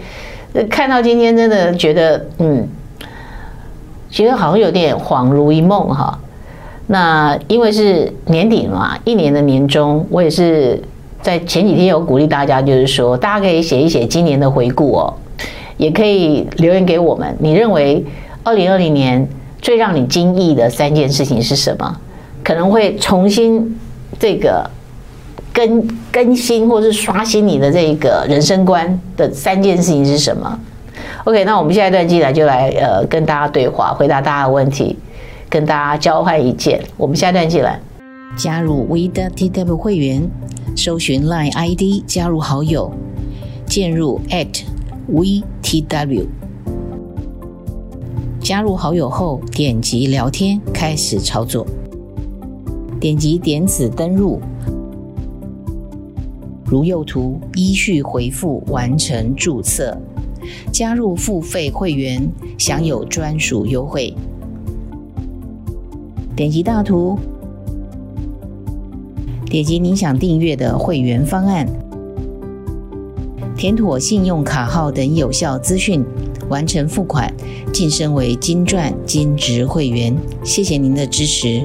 看到今天，真的觉得，嗯，觉得好像有点恍如一梦哈。那因为是年底嘛，一年的年终，我也是在前几天有鼓励大家，就是说大家可以写一写今年的回顾哦，也可以留言给我们。你认为二零二零年最让你惊异的三件事情是什么？可能会重新这个更更新或是刷新你的这个人生观的三件事情是什么？OK，那我们下一段进来就来呃跟大家对话，回答大家的问题，跟大家交换意见。我们下一段进来，加入 WeTW 会员。搜寻 Line ID 加入好友，进入 @VTW，加入好友后点击聊天开始操作，点击点子登入，如右图依序回复完成注册，加入付费会员享有专属优惠，点击大图。点击您想订阅的会员方案，填妥信用卡号等有效资讯，完成付款，晋升为金钻金质会员。谢谢您的支持。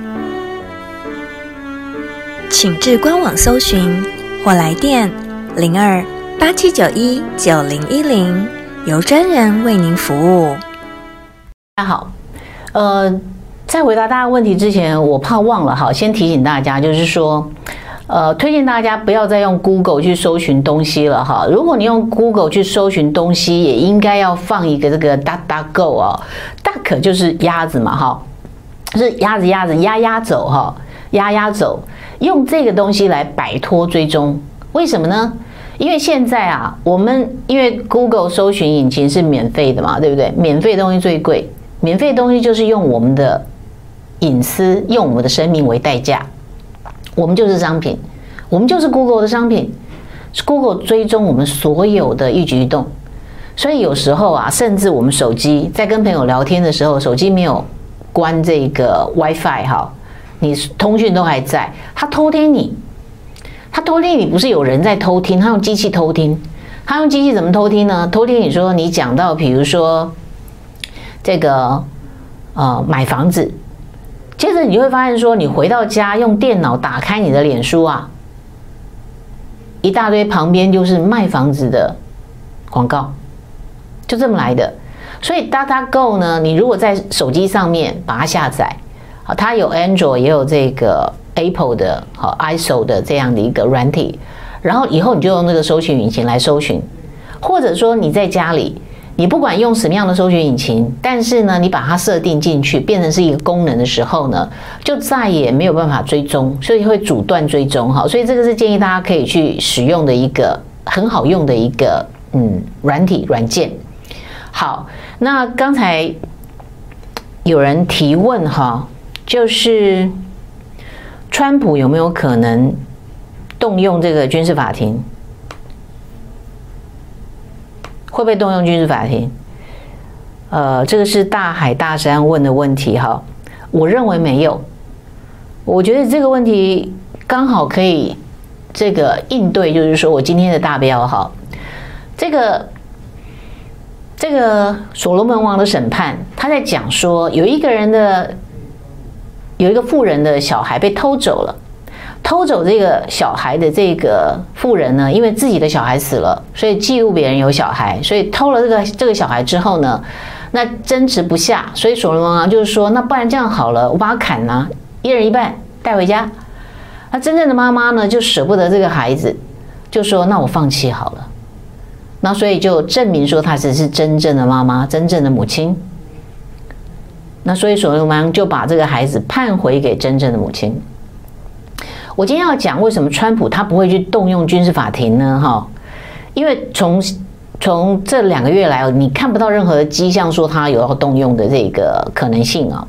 请至官网搜寻或来电零二八七九一九零一零，由专人为您服务。大家好，呃。在回答大家问题之前，我怕忘了哈，先提醒大家，就是说，呃，推荐大家不要再用 Google 去搜寻东西了哈。如果你用 Google 去搜寻东西，也应该要放一个这个 DuckDuckGo 哦，Duck 就是鸭子嘛哈，是鸭子鸭子鸭鸭走哈，鸭鸭走，用这个东西来摆脱追踪。为什么呢？因为现在啊，我们因为 Google 搜寻引擎是免费的嘛，对不对？免费东西最贵，免费东西就是用我们的。隐私用我们的生命为代价，我们就是商品，我们就是 Google 的商品，Google 追踪我们所有的一举一动，所以有时候啊，甚至我们手机在跟朋友聊天的时候，手机没有关这个 WiFi 哈，你通讯都还在，他偷听你，他偷听你不是有人在偷听，他用机器偷听，他用机器怎么偷听呢？偷听你说你讲到比如说这个呃买房子。接着你就会发现，说你回到家用电脑打开你的脸书啊，一大堆旁边就是卖房子的广告，就这么来的。所以 DataGo 呢，你如果在手机上面把它下载，它有 Android 也有这个 Apple 的和 ISO 的这样的一个软体，然后以后你就用那个搜寻引擎来搜寻，或者说你在家里。你不管用什么样的搜寻引擎，但是呢，你把它设定进去，变成是一个功能的时候呢，就再也没有办法追踪，所以会阻断追踪哈。所以这个是建议大家可以去使用的一个很好用的一个嗯软体软件。好，那刚才有人提问哈，就是川普有没有可能动用这个军事法庭？会不会动用军事法庭？呃，这个是大海大山问的问题哈。我认为没有。我觉得这个问题刚好可以这个应对，就是说我今天的大标哈。这个这个所罗门王的审判，他在讲说有一个人的有一个富人的小孩被偷走了。偷走这个小孩的这个富人呢，因为自己的小孩死了，所以嫉妒别人有小孩，所以偷了这个这个小孩之后呢，那争执不下，所以所罗门王就是说，那不然这样好了，我把他砍了，一人一半带回家。那真正的妈妈呢，就舍不得这个孩子，就说那我放弃好了。那所以就证明说她只是真正的妈妈，真正的母亲。那所以所罗门就把这个孩子判回给真正的母亲。我今天要讲为什么川普他不会去动用军事法庭呢？哈，因为从从这两个月来，你看不到任何的迹象说他有要动用的这个可能性啊。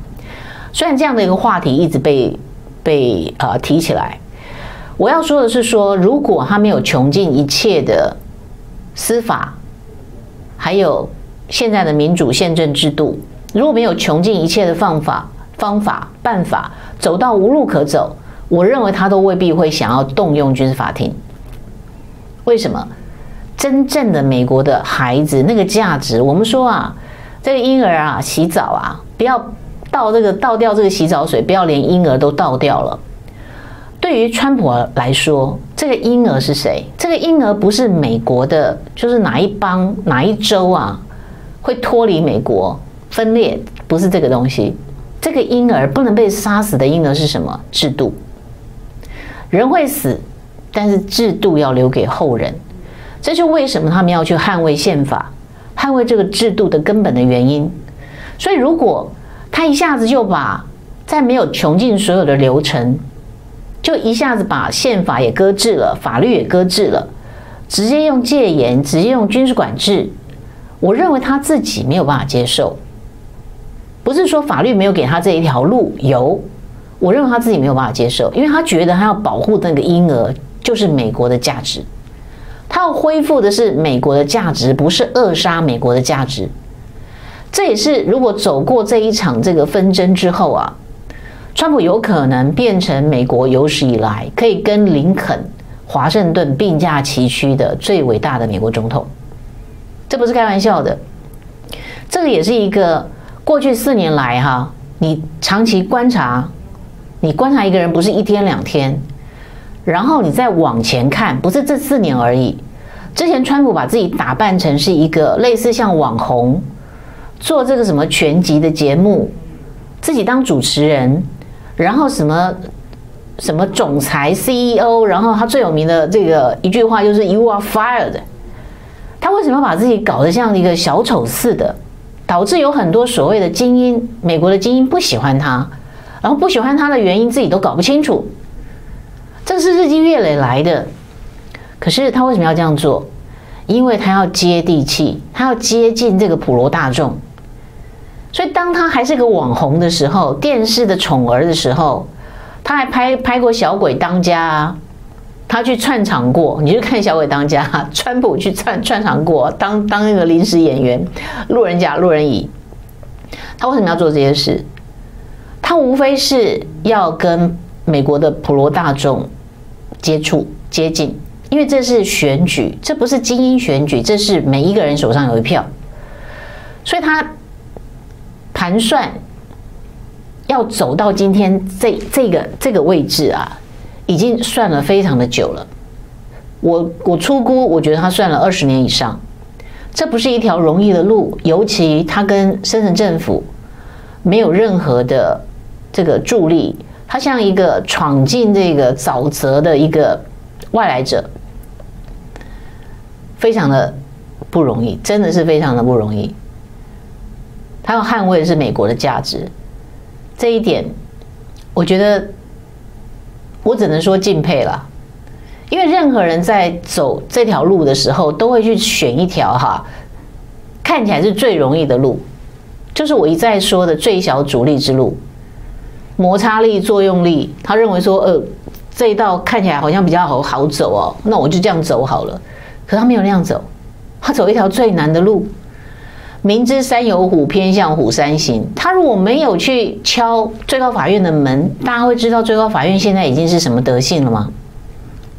虽然这样的一个话题一直被被呃提起来，我要说的是说，如果他没有穷尽一切的司法，还有现在的民主宪政制度，如果没有穷尽一切的方法、方法、办法，走到无路可走，我认为他都未必会想要动用军事法庭。为什么？真正的美国的孩子那个价值，我们说啊，这个婴儿啊，洗澡啊，不要倒这个倒掉这个洗澡水，不要连婴儿都倒掉了。对于川普来说，这个婴儿是谁？这个婴儿不是美国的，就是哪一邦哪一州啊，会脱离美国分裂？不是这个东西。这个婴儿不能被杀死的婴儿是什么？制度。人会死，但是制度要留给后人。这就为什么他们要去捍卫宪法，捍卫这个制度的根本的原因。所以，如果他一下子就把在没有穷尽所有的流程，就一下子把宪法也搁置了，法律也搁置了，直接用戒严，直接用军事管制，我认为他自己没有办法接受。不是说法律没有给他这一条路，由，我认为他自己没有办法接受，因为他觉得他要保护那个婴儿就是美国的价值，他要恢复的是美国的价值，不是扼杀美国的价值。这也是如果走过这一场这个纷争之后啊。川普有可能变成美国有史以来可以跟林肯、华盛顿并驾齐驱的最伟大的美国总统，这不是开玩笑的。这个也是一个过去四年来哈，你长期观察，你观察一个人不是一天两天，然后你再往前看，不是这四年而已。之前川普把自己打扮成是一个类似像网红，做这个什么全集的节目，自己当主持人。然后什么什么总裁 CEO，然后他最有名的这个一句话就是 “You are fired”。他为什么要把自己搞得像一个小丑似的，导致有很多所谓的精英，美国的精英不喜欢他，然后不喜欢他的原因自己都搞不清楚。这是日积月累来的。可是他为什么要这样做？因为他要接地气，他要接近这个普罗大众。所以，当他还是个网红的时候，电视的宠儿的时候，他还拍拍过《小鬼当家》啊，他去串场过。你去看《小鬼当家》，川普去串串场过，当当那个临时演员，路人甲、路人乙。他为什么要做这些事？他无非是要跟美国的普罗大众接触、接近，因为这是选举，这不是精英选举，这是每一个人手上有一票，所以他。盘算要走到今天这这个这个位置啊，已经算了非常的久了。我我初估，我觉得他算了二十年以上。这不是一条容易的路，尤其他跟深圳政府没有任何的这个助力，他像一个闯进这个沼泽的一个外来者，非常的不容易，真的是非常的不容易。他要捍卫的是美国的价值，这一点，我觉得我只能说敬佩了。因为任何人在走这条路的时候，都会去选一条哈，看起来是最容易的路，就是我一再说的最小阻力之路，摩擦力、作用力。他认为说，呃，这一道看起来好像比较好好走哦，那我就这样走好了。可他没有那样走，他走一条最难的路。明知山有虎，偏向虎山行。他如果没有去敲最高法院的门，大家会知道最高法院现在已经是什么德性了吗？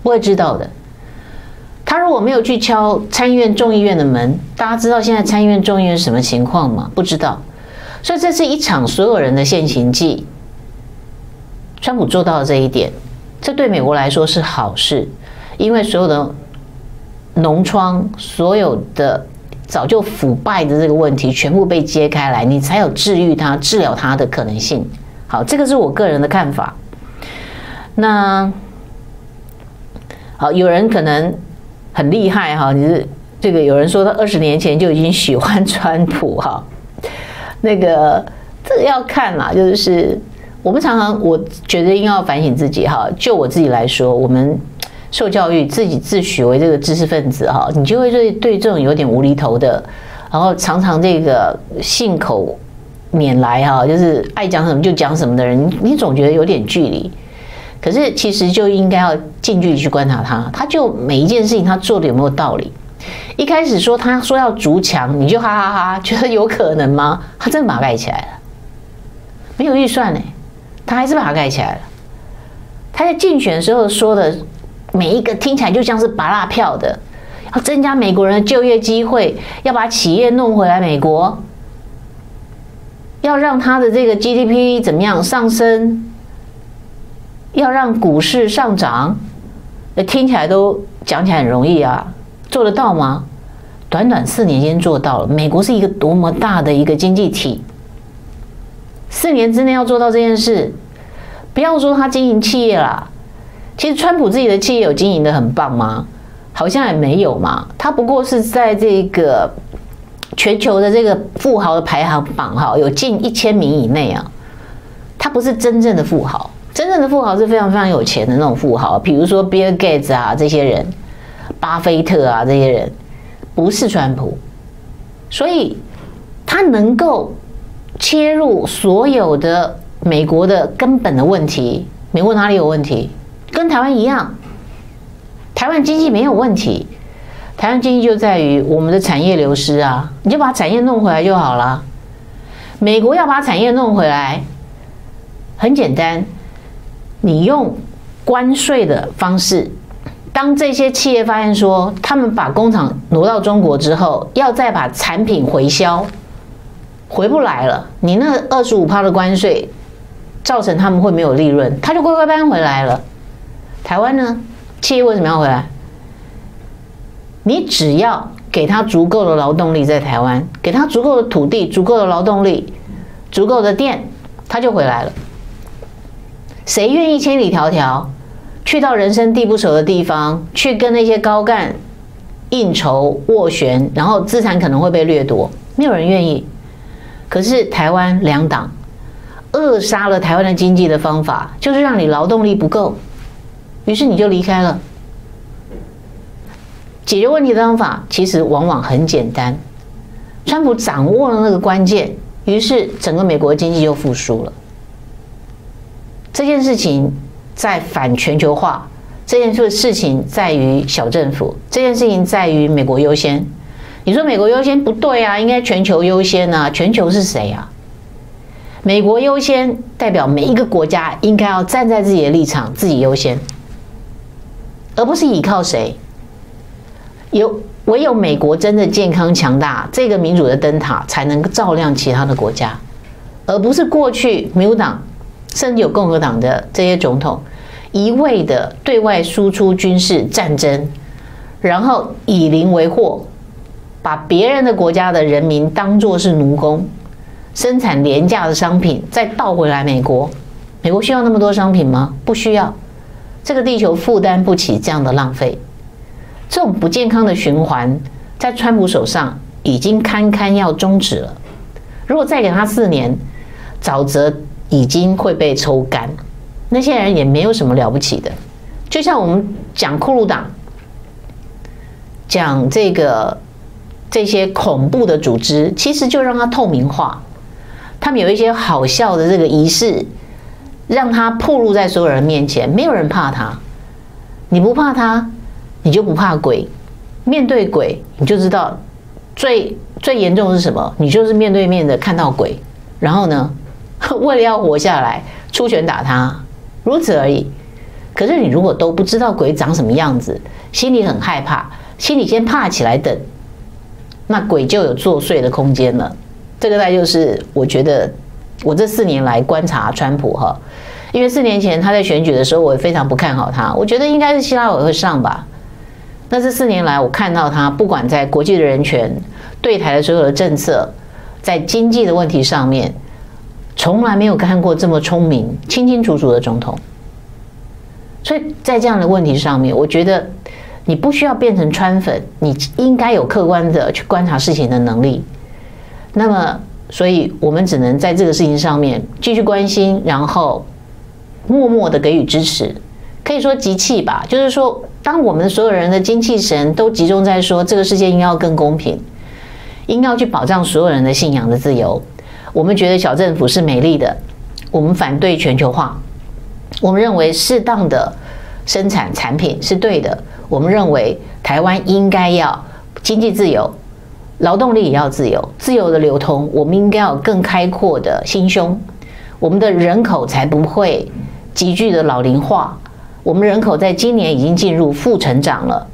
不会知道的。他如果没有去敲参议院、众议院的门，大家知道现在参议院、众议院是什么情况吗？不知道。所以这是一场所有人的现行记。川普做到了这一点，这对美国来说是好事，因为所有的脓疮，所有的。早就腐败的这个问题全部被揭开来，你才有治愈它、治疗它的可能性。好，这个是我个人的看法。那好，有人可能很厉害哈，你是这个有人说他二十年前就已经喜欢川普哈。那个这个要看啦，就是我们常常我觉得应该要反省自己哈。就我自己来说，我们。受教育，自己自诩为这个知识分子哈，你就会对对这种有点无厘头的，然后常常这个信口拈来哈，就是爱讲什么就讲什么的人，你总觉得有点距离。可是其实就应该要近距离去观察他，他就每一件事情他做的有没有道理？一开始说他说要筑墙，你就哈哈哈哈，觉得有可能吗？他真的把它盖起来了，没有预算呢，他还是把它盖起来了。他在竞选的时候说的每一个听起来就像是芭乐票的，要增加美国人的就业机会，要把企业弄回来美国，要让他的这个 GDP 怎么样上升，要让股市上涨，听起来都讲起来很容易啊。做得到吗？短短四年间做到了。美国是一个多么大的一个经济体，四年之内要做到这件事，不要说他经营企业啦，其实川普自己的企业有经营的很棒吗？好像也没有嘛。他不过是在这个全球的这个富豪的排行榜哈，有近一千名以内啊。他不是真正的富豪，真正的富豪是非常非常有钱的那种富豪，比如说比尔盖茨啊这些人。巴菲特啊，这些人不是川普，所以他能够切入所有的美国的根本的问题。美国哪里有问题？跟台湾一样，台湾经济没有问题。台湾经济就在于我们的产业流失啊，你就把产业弄回来就好了。美国要把产业弄回来，很简单，你用关税的方式。当这些企业发现说，他们把工厂挪到中国之后，要再把产品回销，回不来了。你那二十五趴的关税，造成他们会没有利润，他就乖乖搬回来了。台湾呢，企业为什么要回来？你只要给他足够的劳动力在台湾，给他足够的土地、足够的劳动力、足够的电，他就回来了。谁愿意千里迢迢？去到人生地不熟的地方，去跟那些高干应酬斡旋，然后资产可能会被掠夺，没有人愿意。可是台湾两党扼杀了台湾的经济的方法，就是让你劳动力不够，于是你就离开了。解决问题的方法其实往往很简单，川普掌握了那个关键，于是整个美国经济就复苏了。这件事情。在反全球化这件事事情在于小政府，这件事情在于美国优先。你说美国优先不对啊，应该全球优先啊。全球是谁啊？美国优先代表每一个国家应该要站在自己的立场，自己优先，而不是依靠谁。有唯有美国真的健康强大，这个民主的灯塔才能照亮其他的国家，而不是过去民主党。甚至有共和党的这些总统，一味的对外输出军事战争，然后以邻为壑，把别人的国家的人民当作是奴工，生产廉价的商品，再倒回来美国。美国需要那么多商品吗？不需要。这个地球负担不起这样的浪费。这种不健康的循环，在川普手上已经堪堪要终止了。如果再给他四年，沼泽。已经会被抽干，那些人也没有什么了不起的。就像我们讲库鲁党，讲这个这些恐怖的组织，其实就让它透明化。他们有一些好笑的这个仪式，让他暴露在所有人面前，没有人怕他。你不怕他，你就不怕鬼。面对鬼，你就知道最最严重的是什么？你就是面对面的看到鬼，然后呢？为了要活下来，出拳打他，如此而已。可是你如果都不知道鬼长什么样子，心里很害怕，心里先怕起来等，那鬼就有作祟的空间了。这个大概就是我觉得我这四年来观察川普哈，因为四年前他在选举的时候，我也非常不看好他，我觉得应该是希拉蕊会上吧。那这四年来，我看到他不管在国际的人权、对台的所有的政策，在经济的问题上面。从来没有看过这么聪明、清清楚楚的总统，所以在这样的问题上面，我觉得你不需要变成川粉，你应该有客观的去观察事情的能力。那么，所以我们只能在这个事情上面继续关心，然后默默的给予支持，可以说集气吧。就是说，当我们所有人的精气神都集中在说这个世界应该要更公平，应该要去保障所有人的信仰的自由。我们觉得小政府是美丽的，我们反对全球化，我们认为适当的生产产品是对的。我们认为台湾应该要经济自由，劳动力也要自由，自由的流通。我们应该要更开阔的心胸，我们的人口才不会急剧的老龄化。我们人口在今年已经进入负成长了，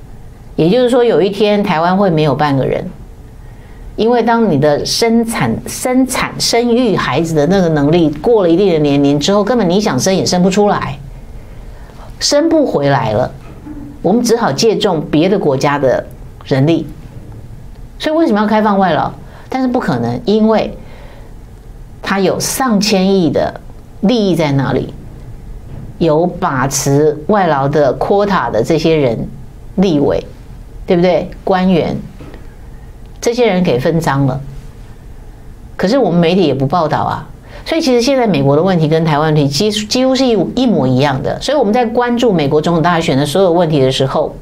也就是说，有一天台湾会没有半个人，因为当你的生产、生产、生育孩子的那个能力过了一定的年龄之后，根本你想生也生不出来，生不回来了，我们只好借重别的国家的人力。所以为什么要开放外劳？但是不可能，因为它有上千亿的利益在那里。有把持外劳的 quota 的这些人，立委，对不对？官员，这些人给分赃了。可是我们媒体也不报道啊。所以其实现在美国的问题跟台湾问题几几乎是一一模一样的。所以我们在关注美国总统大选的所有问题的时候，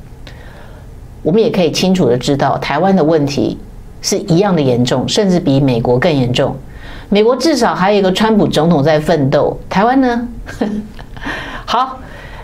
我们也可以清楚的知道，台湾的问题是一样的严重，甚至比美国更严重。美国至少还有一个川普总统在奋斗，台湾呢？好，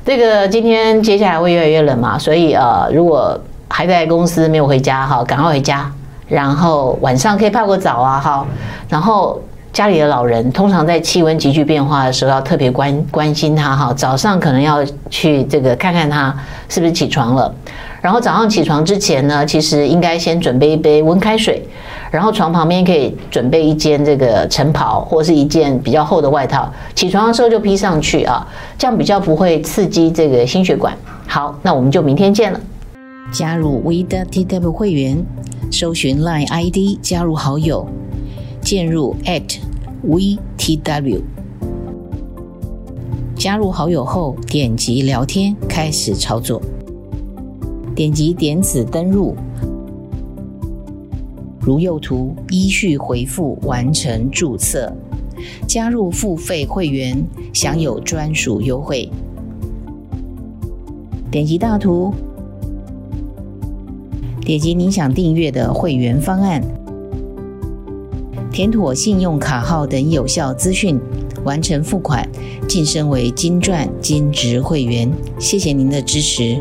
这个今天接下来会越来越冷嘛，所以呃，如果还在公司没有回家哈，赶快回家，然后晚上可以泡个澡啊哈，然后家里的老人通常在气温急剧变化的时候要特别关关心他哈，早上可能要去这个看看他是不是起床了，然后早上起床之前呢，其实应该先准备一杯温开水。然后床旁边可以准备一件这个晨袍，或是一件比较厚的外套。起床的时候就披上去啊，这样比较不会刺激这个心血管。好，那我们就明天见了。加入 w.tw 会员，搜寻 Line ID 加入好友，进入 @vtw。加入好友后，点击聊天开始操作，点击点子登入。如右图，依序回复完成注册，加入付费会员，享有专属优惠。点击大图，点击您想订阅的会员方案，填妥信用卡号等有效资讯，完成付款，晋升为金钻金值会员。谢谢您的支持。